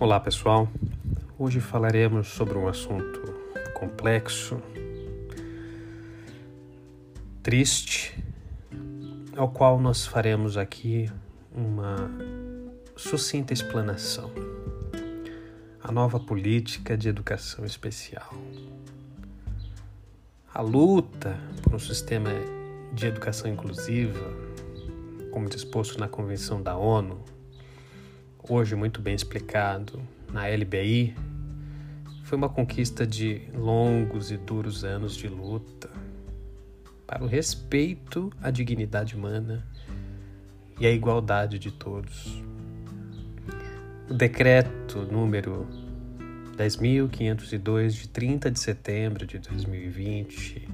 Olá pessoal, hoje falaremos sobre um assunto complexo, triste, ao qual nós faremos aqui uma sucinta explanação. A nova política de educação especial. A luta por um sistema de educação inclusiva, como disposto na Convenção da ONU, hoje muito bem explicado na LBI, foi uma conquista de longos e duros anos de luta para o respeito à dignidade humana e à igualdade de todos. O decreto número 10.502 de 30 de setembro de 2020,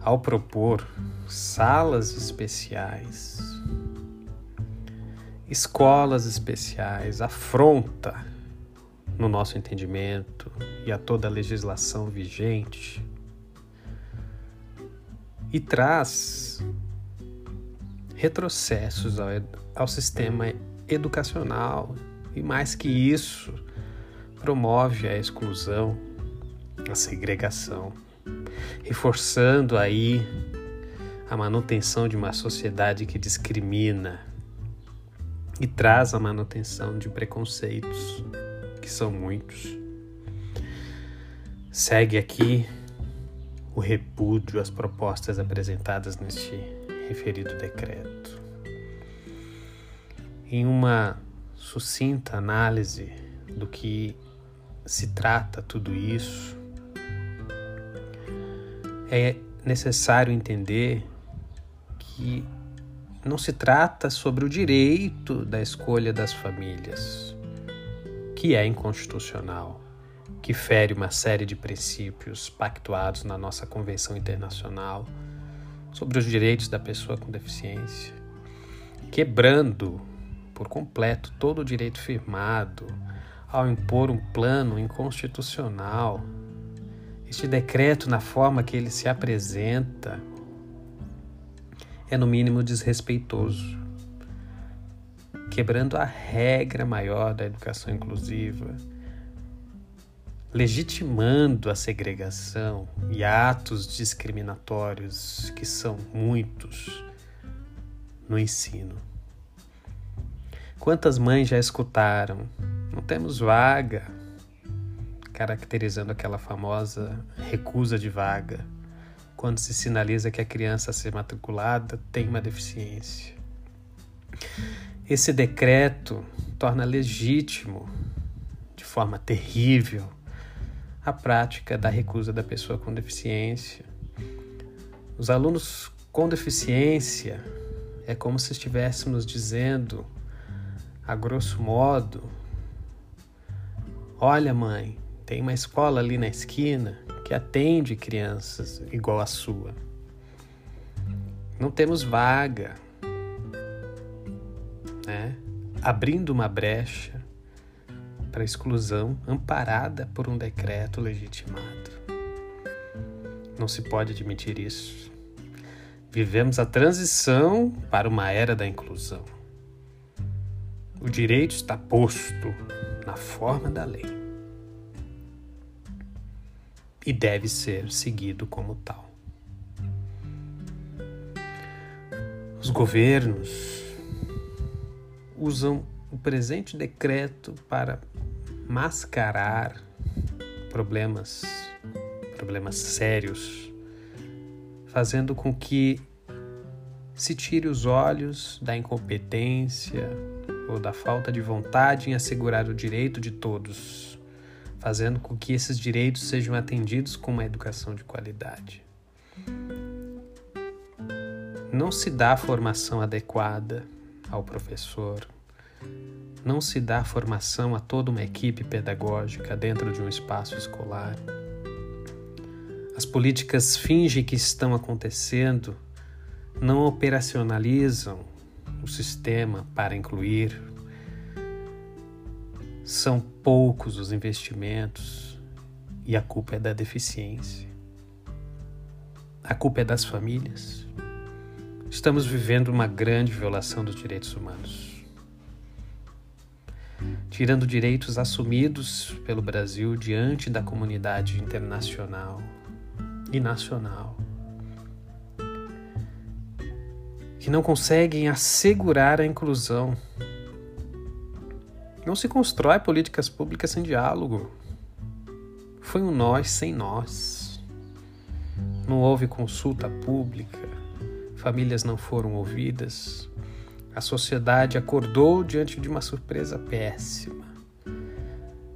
ao propor salas especiais escolas especiais afronta, no nosso entendimento e a toda a legislação vigente, e traz retrocessos ao, ao sistema educacional. E, mais que isso, promove a exclusão, a segregação, reforçando aí a manutenção de uma sociedade que discrimina e traz a manutenção de preconceitos, que são muitos. Segue aqui o repúdio às propostas apresentadas neste referido decreto. Em uma sucinta análise do que se trata tudo isso, é necessário entender que não se trata sobre o direito da escolha das famílias, que é inconstitucional, que fere uma série de princípios pactuados na nossa Convenção Internacional sobre os direitos da pessoa com deficiência, quebrando por completo todo o direito firmado ao impor um plano inconstitucional. Este decreto, na forma que ele se apresenta, é no mínimo desrespeitoso, quebrando a regra maior da educação inclusiva, legitimando a segregação e atos discriminatórios que são muitos no ensino. Quantas mães já escutaram? Não temos vaga, caracterizando aquela famosa recusa de vaga quando se sinaliza que a criança a ser matriculada tem uma deficiência. Esse decreto torna legítimo, de forma terrível, a prática da recusa da pessoa com deficiência. Os alunos com deficiência é como se estivéssemos dizendo, a grosso modo: Olha, mãe, tem uma escola ali na esquina que atende crianças igual a sua. Não temos vaga, né? abrindo uma brecha para exclusão amparada por um decreto legitimado. Não se pode admitir isso. Vivemos a transição para uma era da inclusão. O direito está posto na forma da lei e deve ser seguido como tal. Os governos usam o presente decreto para mascarar problemas, problemas sérios, fazendo com que se tire os olhos da incompetência ou da falta de vontade em assegurar o direito de todos fazendo com que esses direitos sejam atendidos com uma educação de qualidade. Não se dá formação adequada ao professor, não se dá formação a toda uma equipe pedagógica dentro de um espaço escolar. As políticas fingem que estão acontecendo, não operacionalizam o sistema para incluir, são poucos os investimentos e a culpa é da deficiência. A culpa é das famílias. Estamos vivendo uma grande violação dos direitos humanos. tirando direitos assumidos pelo Brasil diante da comunidade internacional e nacional, que não conseguem assegurar a inclusão. Não se constrói políticas públicas sem diálogo. Foi um nós sem nós. Não houve consulta pública, famílias não foram ouvidas, a sociedade acordou diante de uma surpresa péssima.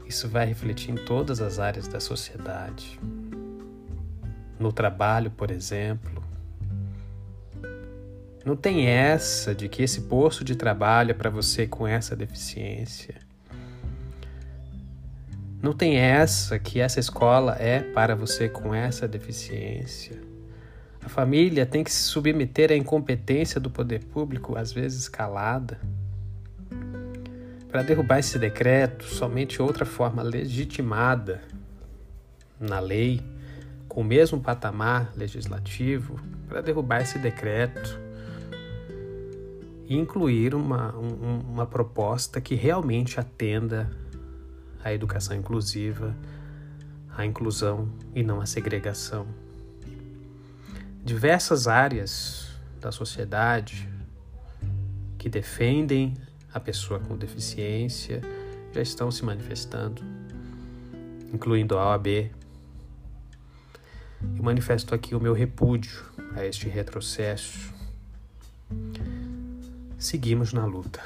Isso vai refletir em todas as áreas da sociedade. No trabalho, por exemplo. Não tem essa de que esse posto de trabalho é para você com essa deficiência. Não tem essa que essa escola é para você com essa deficiência. A família tem que se submeter à incompetência do poder público, às vezes calada. Para derrubar esse decreto, somente outra forma legitimada na lei, com o mesmo patamar legislativo, para derrubar esse decreto e incluir uma, um, uma proposta que realmente atenda à educação inclusiva, à inclusão e não à segregação diversas áreas da sociedade que defendem a pessoa com deficiência já estão se manifestando, incluindo a OAB. Eu manifesto aqui o meu repúdio a este retrocesso. Seguimos na luta.